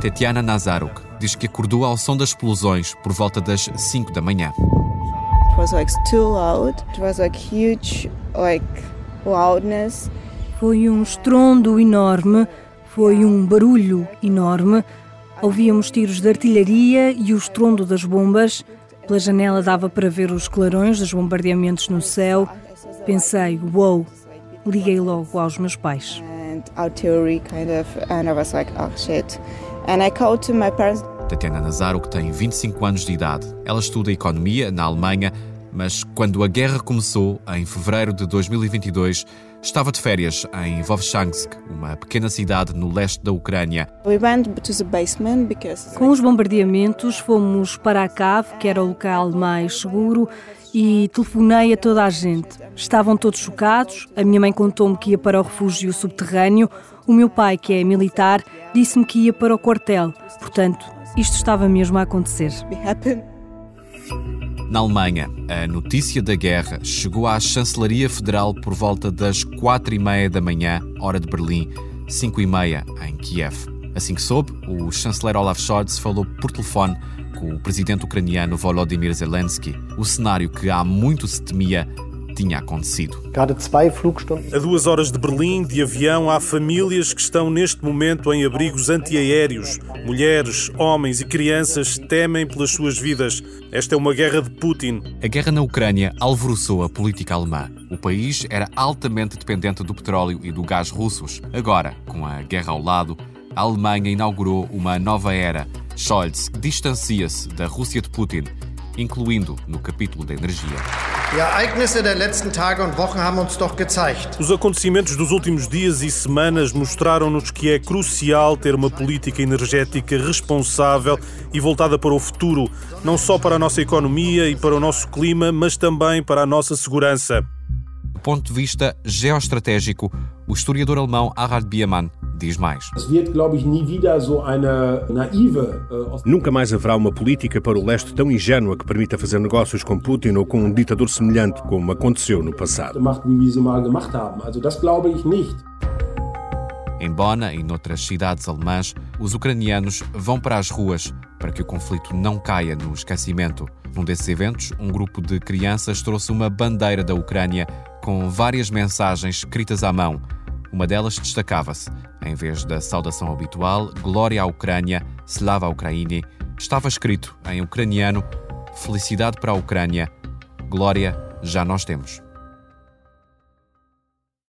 Tetiana Nazaruk diz que acordou ao som das explosões por volta das 5 da manhã. It was like too loud. It was like huge like loudness. Foi um estrondo enorme, foi um barulho enorme. Ouvíamos tiros de artilharia e o estrondo das bombas. Pela janela dava para ver os clarões dos bombardeamentos no céu. Pensei, wow, liguei logo aos meus pais. And artillery kind of, and I was like, oh shit. And I called to my parents. Tatiana Nazaro, que tem 25 anos de idade. Ela estuda economia na Alemanha, mas quando a guerra começou, em fevereiro de 2022, estava de férias em Vovchansk, uma pequena cidade no leste da Ucrânia. We went to the basement because Com os bombardeamentos, fomos para a cave, que era o local mais seguro, e telefonei a toda a gente. Estavam todos chocados. A minha mãe contou-me que ia para o refúgio subterrâneo. O meu pai, que é militar, disse-me que ia para o quartel. Portanto, isto estava mesmo a acontecer. Na Alemanha, a notícia da guerra chegou à Chancelaria Federal por volta das quatro e meia da manhã, hora de Berlim, cinco e meia em Kiev. Assim que soube, o chanceler Olaf Scholz falou por telefone com o presidente ucraniano Volodymyr Zelensky. O cenário que há muito se temia tinha acontecido. A duas horas de Berlim, de avião, há famílias que estão neste momento em abrigos antiaéreos. Mulheres, homens e crianças temem pelas suas vidas. Esta é uma guerra de Putin. A guerra na Ucrânia alvoroçou a política alemã. O país era altamente dependente do petróleo e do gás russos. Agora, com a guerra ao lado, a Alemanha inaugurou uma nova era. Scholz distancia-se da Rússia de Putin, incluindo no capítulo da energia. Die Ereignisse der letzten Tage und Wochen haben uns doch gezeigt, Os acontecimentos dos últimos dias e semanas mostraram-nos que é crucial ter uma política energética responsável e voltada para o futuro, não só para a nossa economia e para o nosso clima, mas também para a nossa segurança. Do ponto de vista geoestratégico, o historiador alemão Harald Biermann diz mais. Äh, Nunca mais haverá uma política para o leste tão ingênua que permita fazer negócios com Putin ou com um ditador semelhante, como aconteceu no passado. Em Bonn e noutras cidades alemãs, os ucranianos vão para as ruas para que o conflito não caia no esquecimento. Num desses eventos, um grupo de crianças trouxe uma bandeira da Ucrânia com várias mensagens escritas à mão. Uma delas destacava-se. Em vez da saudação habitual, Glória à Ucrânia, Slava Ukraini, estava escrito em ucraniano: Felicidade para a Ucrânia, Glória já nós temos.